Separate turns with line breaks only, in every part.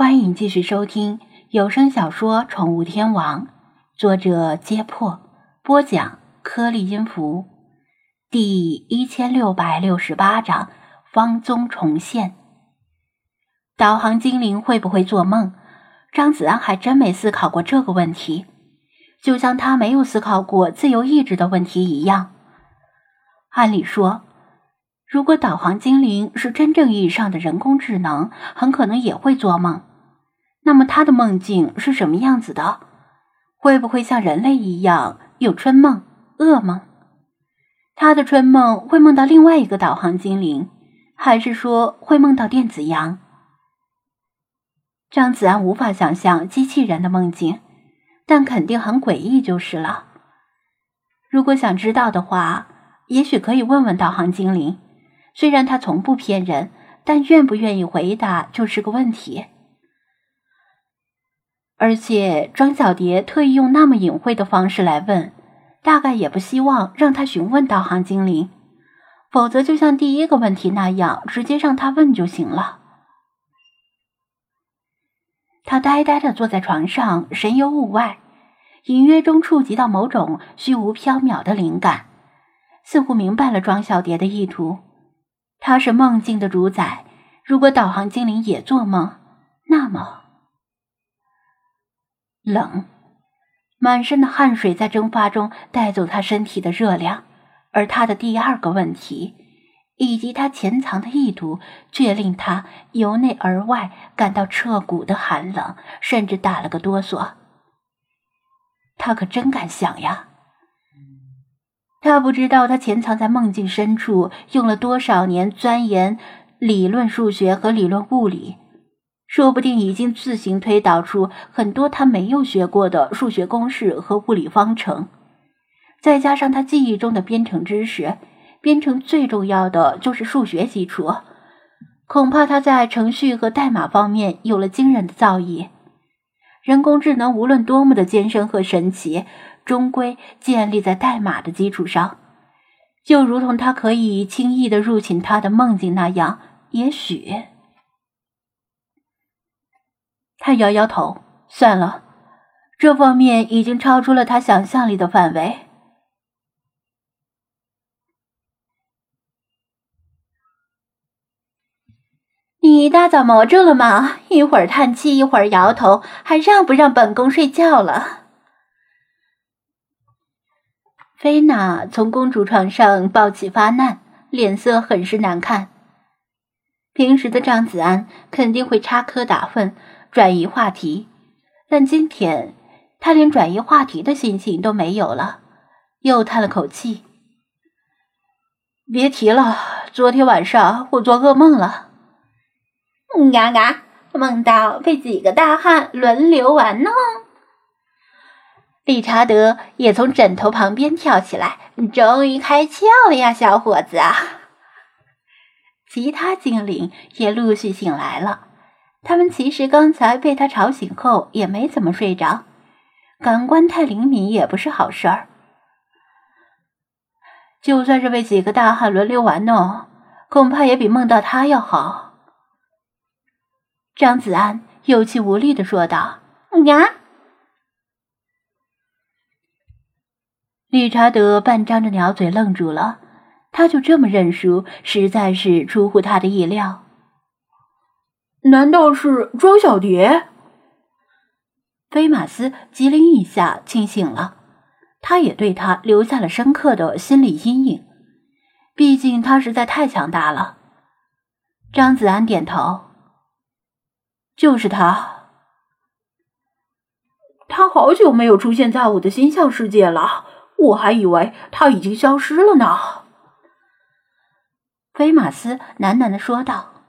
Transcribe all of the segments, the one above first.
欢迎继续收听有声小说《宠物天王》，作者：揭破，播讲：颗粒音符，第一千六百六十八章：方宗重现。导航精灵会不会做梦？张子安还真没思考过这个问题，就像他没有思考过自由意志的问题一样。按理说，如果导航精灵是真正意义上的人工智能，很可能也会做梦。那么他的梦境是什么样子的？会不会像人类一样有春梦、噩梦？他的春梦会梦到另外一个导航精灵，还是说会梦到电子羊？张子安无法想象机器人的梦境，但肯定很诡异就是了。如果想知道的话，也许可以问问导航精灵。虽然他从不骗人，但愿不愿意回答就是个问题。而且庄小蝶特意用那么隐晦的方式来问，大概也不希望让他询问导航精灵，否则就像第一个问题那样，直接让他问就行了。他呆呆的坐在床上，神游物外，隐约中触及到某种虚无缥缈的灵感，似乎明白了庄小蝶的意图。他是梦境的主宰，如果导航精灵也做梦，那么……冷，满身的汗水在蒸发中带走他身体的热量，而他的第二个问题，以及他潜藏的意图，却令他由内而外感到彻骨的寒冷，甚至打了个哆嗦。他可真敢想呀！他不知道他潜藏在梦境深处，用了多少年钻研理论数学和理论物理。说不定已经自行推导出很多他没有学过的数学公式和物理方程，再加上他记忆中的编程知识，编程最重要的就是数学基础，恐怕他在程序和代码方面有了惊人的造诣。人工智能无论多么的艰深和神奇，终归建立在代码的基础上，就如同他可以轻易的入侵他的梦境那样，也许。他摇摇头，算了，这方面已经超出了他想象力的范围。你一大早魔怔了吗？一会儿叹气，一会儿摇头，还让不让本宫睡觉了？菲娜从公主床上抱起发难，脸色很是难看。平时的张子安肯定会插科打诨。转移话题，但今天他连转移话题的心情都没有了，又叹了口气：“别提了，昨天晚上我做噩梦了。”“
嘎嘎，梦到被几个大汉轮流玩弄。”
理查德也从枕头旁边跳起来：“终于开窍了呀，小伙子啊！”其他精灵也陆续醒来了。他们其实刚才被他吵醒后也没怎么睡着，感官太灵敏也不是好事儿。就算是被几个大汉轮流玩弄，恐怕也比梦到他要好。张子安有气无力的说道：“
呀！”
理查德半张着鸟嘴愣住了，他就这么认输，实在是出乎他的意料。
难道是庄小蝶？
菲马斯机灵一下清醒了，他也对他留下了深刻的心理阴影。毕竟他实在太强大了。张子安点头，就是他。
他好久没有出现在我的心象世界了，我还以为他已经消失了呢。
菲马斯喃喃的说道。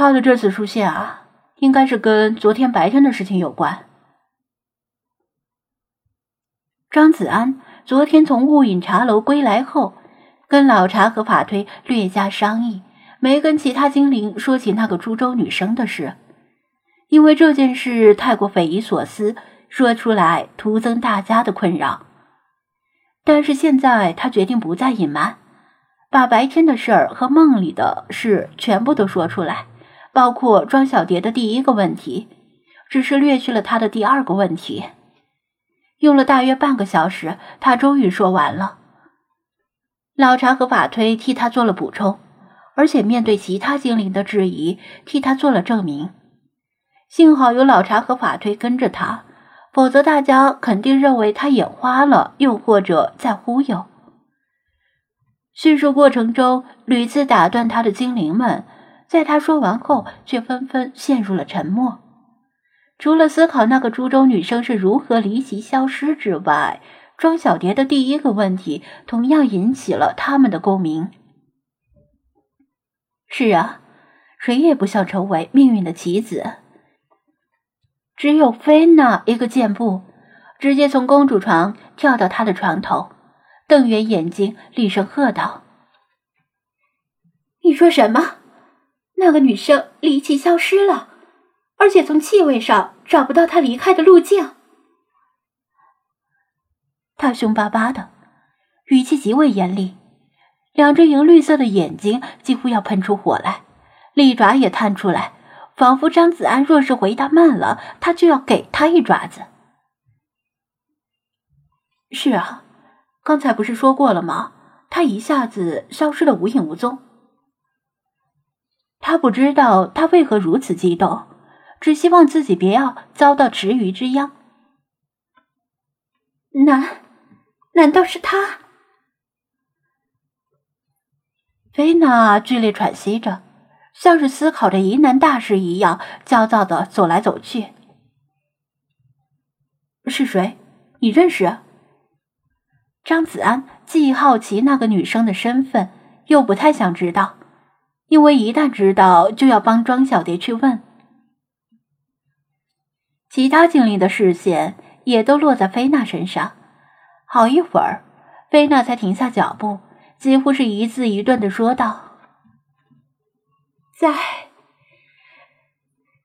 他的这次出现啊，应该是跟昨天白天的事情有关。张子安昨天从雾隐茶楼归来后，跟老茶和法推略加商议，没跟其他精灵说起那个株洲女生的事，因为这件事太过匪夷所思，说出来徒增大家的困扰。但是现在他决定不再隐瞒，把白天的事儿和梦里的事全部都说出来。包括庄小蝶的第一个问题，只是略去了他的第二个问题。用了大约半个小时，他终于说完了。老查和法推替他做了补充，而且面对其他精灵的质疑，替他做了证明。幸好有老查和法推跟着他，否则大家肯定认为他眼花了，又或者在忽悠。叙述过程中屡次打断他的精灵们，在他说完后，却纷纷陷入了沉默。除了思考那个株洲女生是如何离奇消失之外，庄小蝶的第一个问题同样引起了他们的共鸣。是啊，谁也不想成为命运的棋子。只有菲娜一个箭步，直接从公主床跳到她的床头，瞪圆眼睛，厉声喝道：“
你说什么？那个女生离奇消失了？”而且从气味上找不到她离开的路径。
他凶巴巴的，语气极为严厉，两只银绿色的眼睛几乎要喷出火来，利爪也探出来，仿佛张子安若是回答慢了，他就要给他一爪子。是啊，刚才不是说过了吗？他一下子消失的无影无踪。他不知道他为何如此激动。只希望自己别要遭到池鱼之殃。
难，难道是他？
菲娜剧烈喘息着，像是思考着疑难大事一样，焦躁的走来走去。是谁？你认识？张子安既好奇那个女生的身份，又不太想知道，因为一旦知道，就要帮庄小蝶去问。其他精灵的视线也都落在菲娜身上，好一会儿，菲娜才停下脚步，几乎是一字一顿的说道：“
在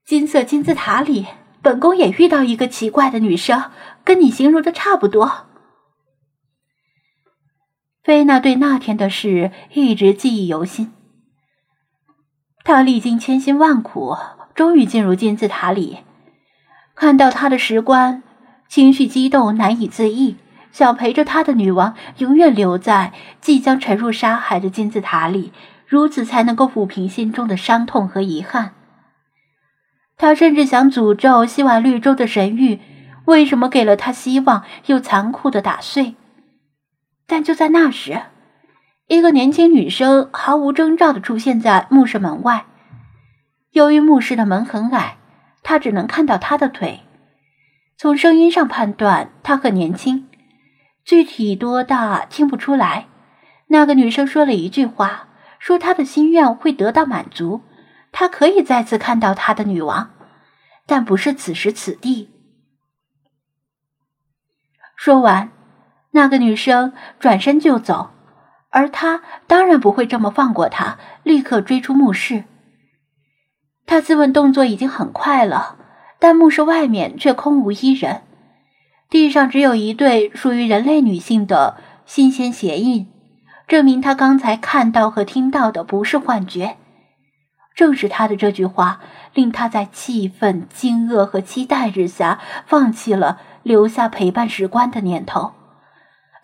金色金字塔里，本宫也遇到一个奇怪的女生，跟你形容的差不多。”
菲娜对那天的事一直记忆犹新，他历经千辛万苦，终于进入金字塔里。看到他的石棺，情绪激动难以自抑，想陪着他的女王永远留在即将沉入沙海的金字塔里，如此才能够抚平心中的伤痛和遗憾。他甚至想诅咒希瓦绿洲的神域，为什么给了他希望又残酷的打碎？但就在那时，一个年轻女生毫无征兆的出现在墓室门外。由于墓室的门很矮。她只能看到她的腿，从声音上判断她很年轻，具体多大听不出来。那个女生说了一句话，说她的心愿会得到满足，她可以再次看到她的女王，但不是此时此地。说完，那个女生转身就走，而他当然不会这么放过她，立刻追出墓室。他自问动作已经很快了，但墓室外面却空无一人，地上只有一对属于人类女性的新鲜鞋印，证明他刚才看到和听到的不是幻觉。正是他的这句话，令他在气愤、惊愕和期待之下，放弃了留下陪伴石棺的念头，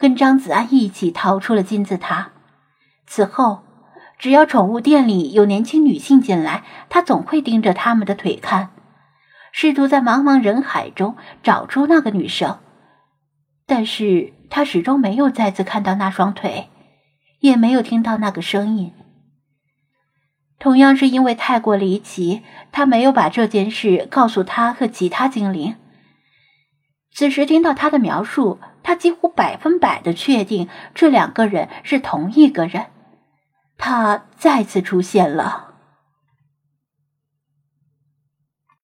跟张子安一起逃出了金字塔。此后。只要宠物店里有年轻女性进来，他总会盯着他们的腿看，试图在茫茫人海中找出那个女生。但是他始终没有再次看到那双腿，也没有听到那个声音。同样是因为太过离奇，他没有把这件事告诉他和其他精灵。此时听到他的描述，他几乎百分百的确定这两个人是同一个人。他再次出现了。